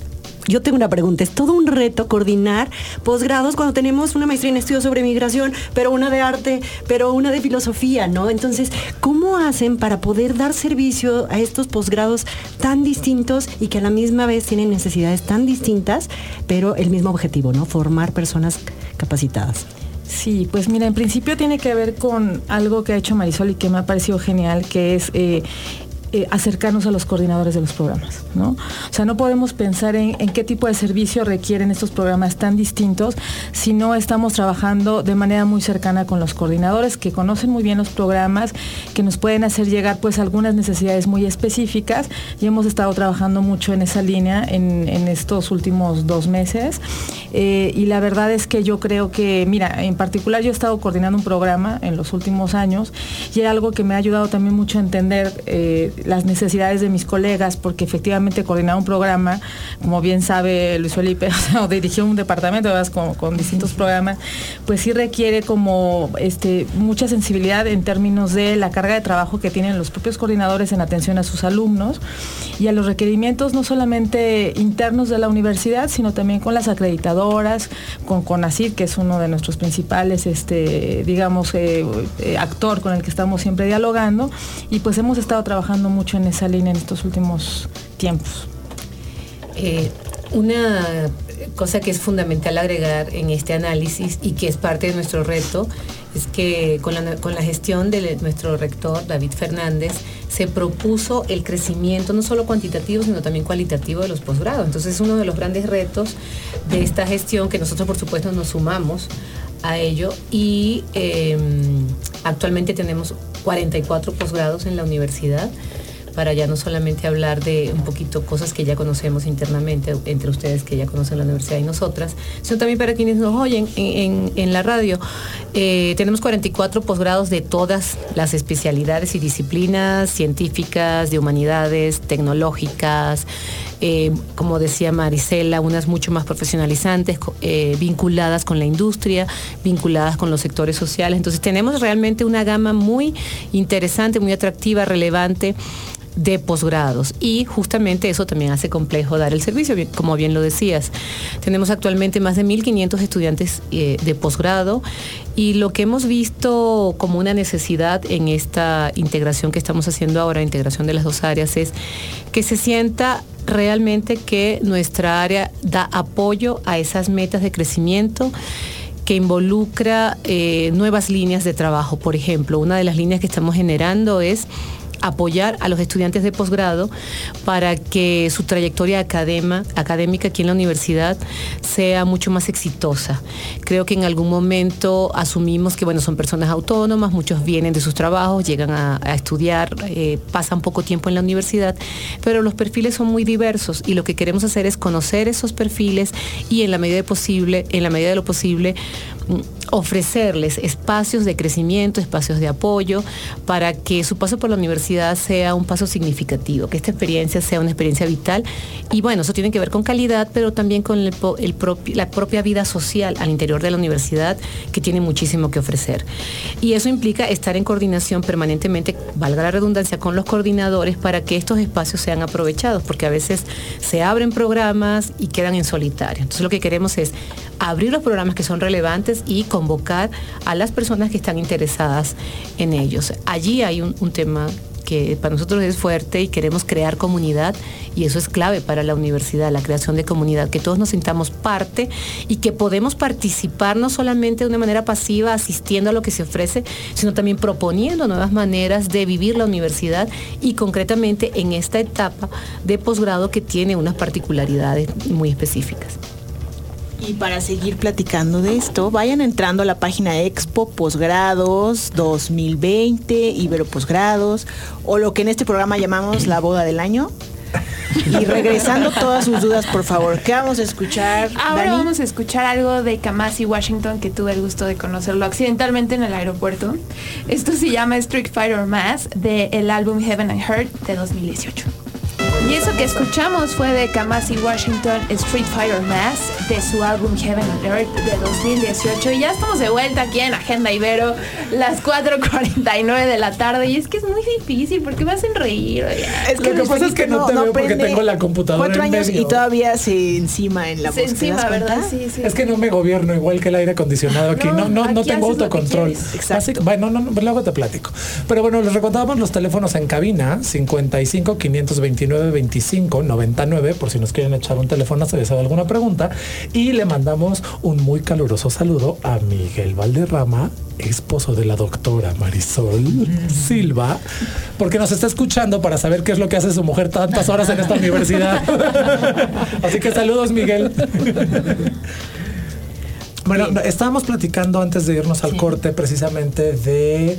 yo tengo una pregunta. Es todo un reto coordinar posgrados cuando tenemos una maestría en estudios sobre migración, pero una de arte, pero una de filosofía, ¿no? Entonces, ¿cómo hacen para poder dar servicio a estos posgrados tan distintos y que a la misma vez tienen necesidades tan distintas, pero el mismo objetivo, ¿no? Formar personas capacitadas. Sí, pues mira, en principio tiene que ver con algo que ha hecho Marisol y que me ha parecido genial, que es eh, eh, acercarnos a los coordinadores de los programas, ¿no? O sea, no podemos pensar en, qué tipo de servicio requieren estos programas tan distintos si no estamos trabajando de manera muy cercana con los coordinadores que conocen muy bien los programas, que nos pueden hacer llegar pues algunas necesidades muy específicas y hemos estado trabajando mucho en esa línea en, estos últimos dos meses eh, y la verdad es que yo creo que, mira, en particular yo he estado coordinando un programa en los últimos años y es algo que me ha ayudado también mucho a entender eh, las necesidades de mis colegas, porque efectivamente coordinar un programa, como bien sabe Luis Felipe, [laughs] o, dirigió un departamento con, con, distintos programas, pues sí requiere como este, mucha sensibilidad en términos de la carga de trabajo que tienen los propios coordinadores en atención a sus alumnos y a los requerimientos no solamente internos de la universidad, sino también con las acreditadoras, con CONACID, que es uno de nuestros principales, este, digamos, eh, eh, actor con el que estamos siempre dialogando, y pues hemos estado trabajando mucho en esa línea en estos últimos tiempos. Eh, una cosa que es fundamental agregar en este análisis y que es parte de nuestro reto es que con la, gestión de nuestro rector David Fernández se propuso el crecimiento no solo cuantitativo sino también cualitativo de los posgrados. Entonces es uno de los grandes retos de esta gestión que nosotros por supuesto nos sumamos a ello y em, actualmente tenemos 44 posgrados en la universidad para ya no solamente hablar de un poquito cosas que ya conocemos internamente entre ustedes que ya conocen la universidad y nosotras, sino también para quienes nos oyen en, la radio. Eh, tenemos 44 posgrados de todas las especialidades y disciplinas científicas, de humanidades, tecnológicas, eh, como decía Marisela, unas mucho más profesionalizantes, eh, vinculadas con la industria, vinculadas con los sectores sociales. Entonces tenemos realmente una gama muy interesante, muy atractiva, relevante de posgrados y justamente eso también hace complejo dar el servicio, como bien lo decías. Tenemos actualmente más de 1.500 estudiantes eh, de posgrado y lo que hemos visto como una necesidad en esta integración que estamos haciendo ahora, integración de las dos áreas, es que se sienta realmente que nuestra área da apoyo a esas metas de crecimiento que involucra eh, nuevas líneas de trabajo. Por ejemplo, una de las líneas que estamos generando es apoyar a los estudiantes de posgrado para que su trayectoria académica aquí en la universidad sea mucho más exitosa. Creo que en algún momento asumimos que bueno, son personas autónomas, muchos vienen de sus trabajos, llegan a, estudiar, eh, pasan poco tiempo en la universidad, pero los perfiles son muy diversos y lo que queremos hacer es conocer esos perfiles y en la medida de posible, en la medida de lo posible, ofrecerles espacios de crecimiento, espacios de apoyo, para que su paso por la universidad sea un paso significativo, que esta experiencia sea una experiencia vital. Y bueno, eso tiene que ver con calidad, pero también con la propia vida social al interior de la universidad, que tiene muchísimo que ofrecer. Y eso implica estar en coordinación permanentemente, valga la redundancia, con los coordinadores para que estos espacios sean aprovechados, porque a veces se abren programas y quedan en solitario. Entonces lo que queremos es abrir los programas que son relevantes y convocar a las personas que están interesadas en ellos. Allí hay un, tema que para nosotros es fuerte y queremos crear comunidad y eso es clave para la universidad, la creación de comunidad, que todos nos sintamos parte y que podemos participar no solamente de una manera pasiva asistiendo a lo que se ofrece, sino también proponiendo nuevas maneras de vivir la universidad y concretamente en esta etapa de posgrado que tiene unas particularidades muy específicas. Y para seguir platicando de esto, vayan entrando a la página Expo Posgrados 2020, Ibero Posgrados, o lo que en este programa llamamos la boda del año. Y regresando todas sus dudas, por favor, ¿qué vamos a escuchar? Ahora vamos a escuchar algo de Kamasi Washington, que tuve el gusto de conocerlo accidentalmente en el aeropuerto. Esto se llama Street Fighter Mass, del álbum Heaven and Heart de 2018. Y eso que escuchamos fue de Kamasi Washington Street Fighter Mass de su álbum Heaven and Earth de 2018. Y ya estamos de vuelta aquí en Agenda Ibero, las 4.49 de la tarde. Y es que es muy difícil porque me hacen reír. Es que lo que pasa es que no, te veo porque tengo la computadora. Cuatro años y todavía se encima en la Se encima, ¿verdad? Sí, sí. Es que no me gobierno igual que el aire acondicionado aquí. No, no, no, tengo autocontrol. Exacto. bueno, no, luego te platico. Pero bueno, les recordábamos los teléfonos en cabina 55 529 25 99 por si nos quieren echar un teléfono si les alguna pregunta y le mandamos un muy caluroso saludo a Miguel Valderrama esposo de la doctora Marisol Silva, porque nos está escuchando para saber qué es lo que hace su mujer tantas horas en esta [laughs] universidad. Así que saludos, Miguel. Bueno, estábamos platicando antes de irnos al corte precisamente de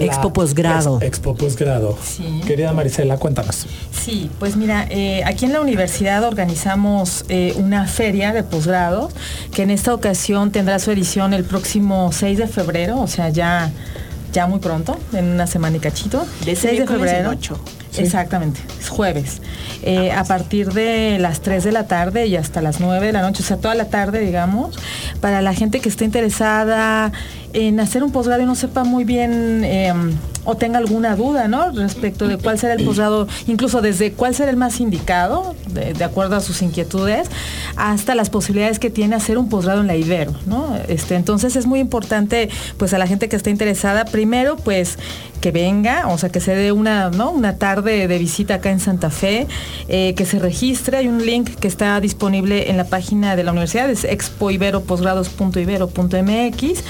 Expo Posgrado. Expo Posgrado. Querida Marisela, cuéntanos. Sí, pues mira, eh, aquí en la universidad organizamos eh, una feria de posgrado que en esta ocasión tendrá su edición el próximo 6 de febrero, o sea, ya, ya muy pronto, en una semana y cachito. De 6 de febrero. 8. Exactamente, es jueves. Eh, a partir de las 3 de la tarde y hasta las 9 de la noche, o sea, toda la tarde, digamos, para la gente que esté interesada en hacer un posgrado y no sepa muy bien em, o tenga alguna duda, ¿no? Respecto de cuál será el posgrado, incluso desde cuál será el más indicado, de, acuerdo a sus inquietudes, hasta las posibilidades que tiene hacer un posgrado en la Ibero, ¿no? Este, entonces es muy importante, pues a la gente que esté interesada, primero, pues que venga, o sea, que se dé una, ¿no? una tarde de visita acá en Santa Fe, eh, que se registre. Hay un link que está disponible en la página de la universidad, es expoiberoposgrados.ibero.mx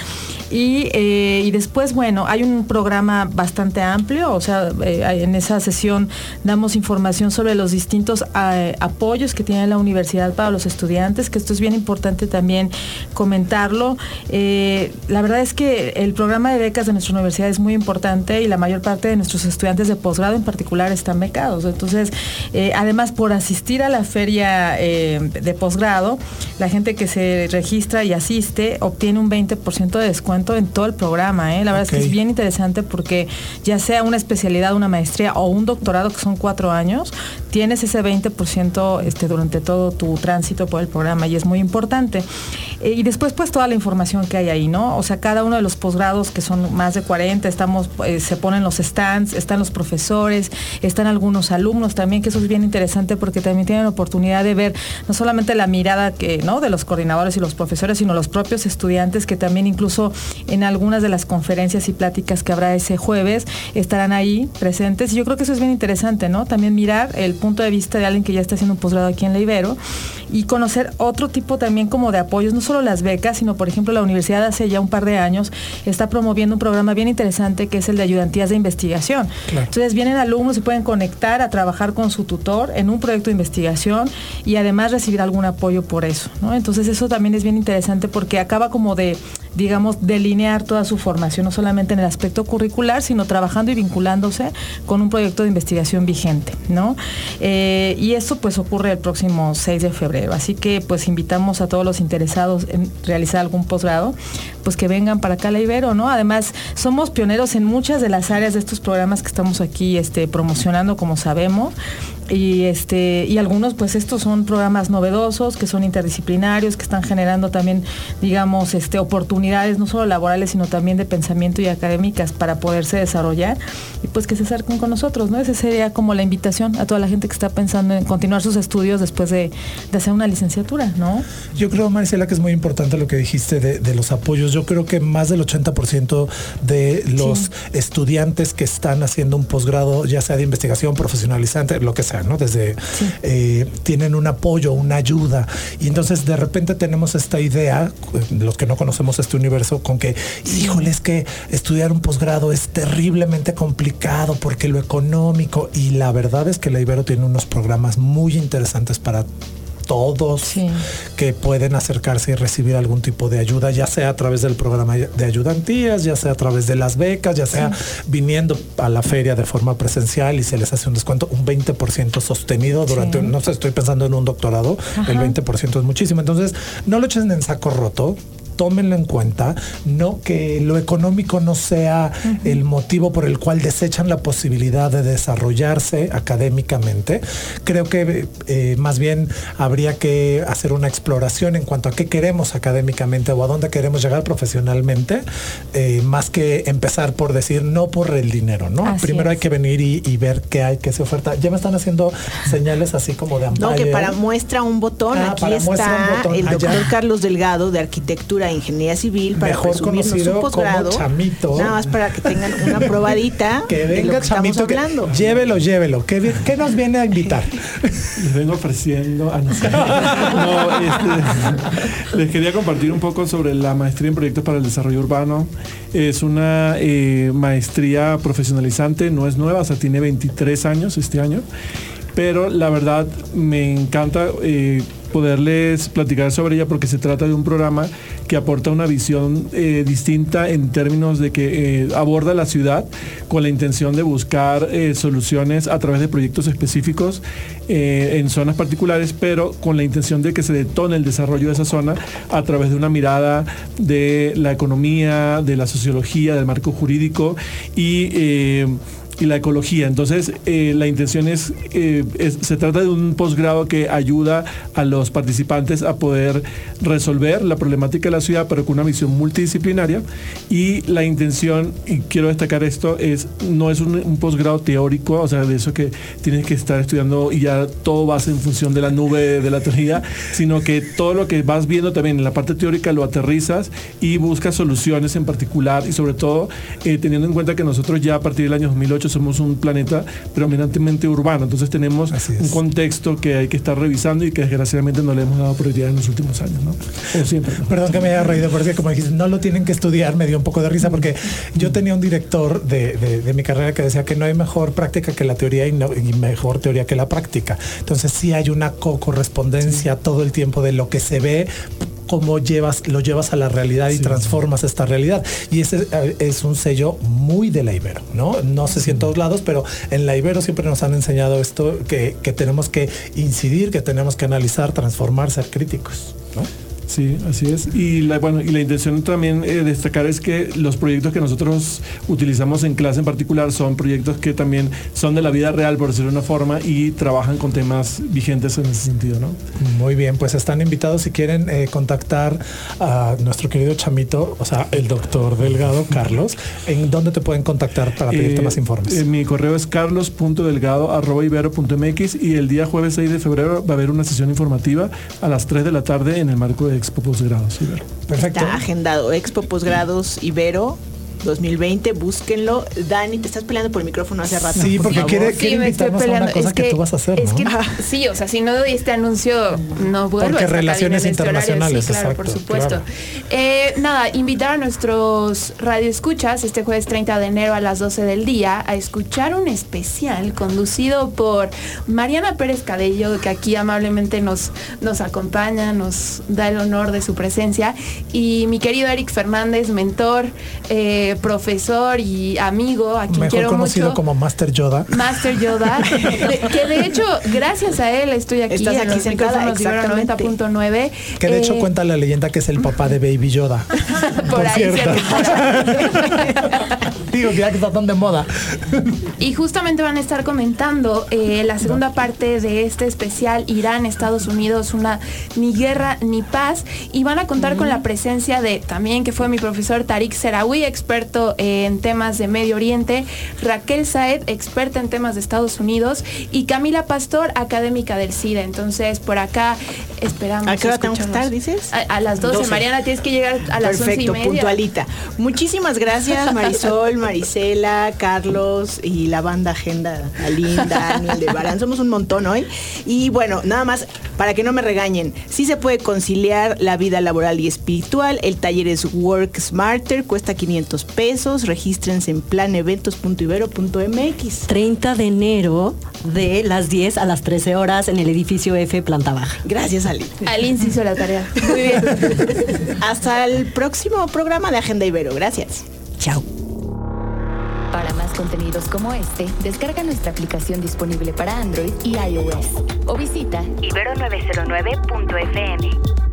eh, y, después, bueno, hay un programa bastante amplio, o sea, eh, en esa sesión damos información sobre los distintos eh, apoyos que tiene la universidad para los estudiantes, que esto es bien importante también comentarlo. la verdad es que el programa de becas de nuestra universidad es muy importante y la mayor parte de nuestros estudiantes de posgrado en particular están becados. Entonces, además, por asistir a la feria de posgrado, la gente que se registra y asiste obtiene un 20% de descuento en todo el programa. ¿eh? La verdad es que es bien interesante porque ya sea una especialidad, una maestría o un doctorado, que son cuatro años, tienes ese 20% este, durante todo tu tránsito por el programa y es muy importante. Eh, y después pues toda la información que hay ahí, ¿no? O sea, cada uno de los posgrados, que son más de 40, estamos, eh, se ponen los stands, están los profesores, están algunos alumnos también, que eso es bien interesante porque también tienen la oportunidad de ver no solamente la mirada que, ¿no? de los coordinadores y los profesores, sino los propios estudiantes que también incluso en algunas de las conferencias y pláticas que habrá ese jueves estarán ahí presentes. Y yo creo que eso es bien interesante, ¿no? También mirar el punto de vista de alguien que ya está haciendo un posgrado aquí en la Ibero y conocer otro tipo también como de apoyos, no solo las becas, sino por ejemplo la universidad hace ya un par de años está promoviendo un programa bien interesante que es el de ayudantías de investigación. Entonces vienen alumnos y pueden conectar a trabajar con su tutor en un proyecto de investigación y además recibir algún apoyo por eso. ¿no? Entonces eso también es bien interesante porque acaba como de digamos, delinear toda su formación, no solamente en el aspecto curricular, sino trabajando y vinculándose con un proyecto de investigación vigente, ¿no? Eh, y eso pues ocurre el próximo 6 de febrero. Así que pues invitamos a todos los interesados en realizar algún posgrado, pues que vengan para acá a la Ibero, ¿no? Además, somos pioneros en muchas de las áreas de estos programas que estamos aquí este, promocionando, como sabemos y este y algunos pues estos son programas novedosos que son interdisciplinarios que están generando también digamos este oportunidades no solo laborales sino también de pensamiento y académicas para poderse desarrollar y pues que se acerquen con nosotros no esa sería como la invitación a toda la gente que está pensando en continuar sus estudios después de, hacer una licenciatura no yo creo Marcela que es muy importante lo que dijiste de, los apoyos. Yo creo que más del 80% de los estudiantes que están haciendo un posgrado ya sea de investigación profesionalizante lo que sea desde eh, tienen un apoyo, una ayuda. Y entonces de repente tenemos esta idea, los que no conocemos este universo, con que, híjole, es que estudiar un posgrado es terriblemente complicado porque lo económico. Y la verdad es que la Ibero tiene unos programas muy interesantes para todos que pueden acercarse y recibir algún tipo de ayuda, ya sea a través del programa de ayudantías, ya sea a través de las becas, ya sea viniendo a la feria de forma presencial y se les hace un descuento, un 20% sostenido durante, no sé, estoy pensando en un doctorado, el 20% es muchísimo. Entonces, no lo echen en saco roto, tómenlo en cuenta, no que lo económico no sea el motivo por el cual desechan la posibilidad de desarrollarse académicamente. Creo que eh, más bien habría que hacer una exploración en cuanto a qué queremos académicamente o a dónde queremos llegar profesionalmente, eh, más que empezar por decir no por el dinero, ¿no? Primero hay que venir y, ver qué hay, qué se oferta. Ya me están haciendo señales así como de No, que para muestra un botón, ah, aquí está el doctor Carlos Delgado de Arquitectura de Ingeniería Civil para Mejor presumirnos conocido su posgrado. como Chamito. Nada más para que tengan una [laughs] probadita Que de lo venga que estamos Chamito, que- hablando. llévelo, llévelo. ¿Qué, qué nos viene a invitar? [laughs] Les vengo ofreciendo. ah. [laughs] No, este, les quería compartir un poco sobre la maestría en proyectos para el desarrollo urbano. Es una eh, maestría profesionalizante, no es nueva, o sea, tiene 23 años este año. Pero la verdad me encanta eh, poderles platicar sobre ella porque se trata de un programa que aporta una visión eh, distinta en términos de que eh, aborda la ciudad con la intención de buscar eh, soluciones a través de proyectos específicos en zonas particulares, pero con la intención de que se detone el desarrollo de esa zona a través de una mirada de la economía, de la sociología, del marco jurídico y y la ecología. Entonces, eh, la intención es, eh, es- se trata de un posgrado que ayuda a los participantes a poder resolver la problemática de la ciudad, pero con una visión multidisciplinaria. Y la intención, y quiero destacar esto, es no es un, un posgrado teórico, o sea, de eso que tienes que estar estudiando y ya todo vas en función de la nube de la teoría, sino que todo lo que vas viendo también en la parte teórica lo aterrizas y buscas soluciones en particular y sobre todo eh, teniendo en cuenta que nosotros ya a partir del año 2008 somos un planeta predominantemente urbano, entonces tenemos un contexto que hay que estar revisando y que desgraciadamente no le hemos dado prioridad en los últimos años, ¿no? O siempre. ¿no? Perdón que me haya reído, porque como dijiste, no lo tienen que estudiar, me dio un poco de risa, porque yo tenía un director de, de- de mi carrera que decía que no hay mejor práctica que la teoría y, no- y mejor teoría que la práctica. Entonces sí hay una co-correspondencia todo el tiempo de lo que se ve cómo llevas, lo llevas a la realidad y transformas esta realidad. Y ese eh, es un sello muy de la Ibero, ¿no? No sé si en todos lados, pero en la Ibero siempre nos han enseñado esto, que, que tenemos que incidir, que tenemos que analizar, transformar, ser críticos, ¿no? Sí, así es. Y la, bueno, y la intención también eh, destacar es que los proyectos que nosotros utilizamos en clase en particular son proyectos que también son de la vida real, por decirlo de una forma, y trabajan con temas vigentes en ese sentido, ¿no? Muy bien, pues están invitados si quieren eh, contactar a nuestro querido chamito, o sea, el doctor Delgado Carlos. ¿En dónde te pueden contactar para pedirte Eh, más informes? eh, mi correo es carlos.delgado.ibero.mx y el día jueves 6 de febrero va a haber una sesión informativa a las 3 de la tarde en el marco de Expo Posgrados. Ibero. Perfecto. Está agendado Expo Posgrados Ibero 2020, búsquenlo. Dani, te estás peleando por el micrófono hace rato. Sí, por porque favor. quiere- Sí, me estoy invitarnos a una cosa es que tú vas a hacer, es ¿no? que, sí, o sea, si no doy este anuncio, no vuelvo Porque a relaciones en este horario. internacionales, Sí, claro, por supuesto. claro. Eh, nada, invitar a nuestros radioescuchas este jueves 30 de enero a las 12 del día a escuchar un especial conducido por Mariana Pérez Cadello, que aquí amablemente nos, nos acompaña, nos da el honor de su presencia, y mi querido Eric Fernández, mentor, eh, profesor y amigo, a quien Mejor quiero conocido mucho. como Master Yoda. Master Yoda, de- [laughs] [laughs] que de hecho, gracias a él estoy aquí Estás en aquí los sentada, micrófonos de Ibero exactamente. 90.9. Que de hecho Eh, cuenta la leyenda que es el papá de Baby Yoda. [laughs] Por por ahí. Digo, ya que está tan de moda. Y justamente van a estar comentando eh, la segunda parte de este especial Irán, Estados Unidos, una ni guerra ni paz. Y van a contar con la presencia de también que fue mi profesor Tarik Serawi, experto en temas de Medio Oriente, Raquel Saed, experta en temas de Estados Unidos, y Camila Pastor, académica del CIDE. Entonces, por acá esperamos. ¿A qué hora tengo que estar, dices? A, a las 12. 12. Mariana, tienes que llegar a las 11 y Perfecto, media. puntualita. Muchísimas gracias, Marisol, [laughs] Marisela, Carlos y la banda Agenda, Aline, Daniel, de Barán. Somos un montón hoy. Y bueno, nada más, para que no me regañen, sí se puede conciliar la vida laboral y espiritual. El taller es Work Smarter, cuesta 500 pesos. Regístrense en planeventos.ibero.mx. 30 de enero de las 10 a las 13 horas en el edificio F, planta baja. Gracias, Aline. Aline se hizo la tarea. Muy bien. [laughs] Hasta el próximo programa de Agenda Ibero. Gracias. Chao. Para más contenidos como este, descarga nuestra aplicación disponible para Android y iOS o visita ibero909.fm.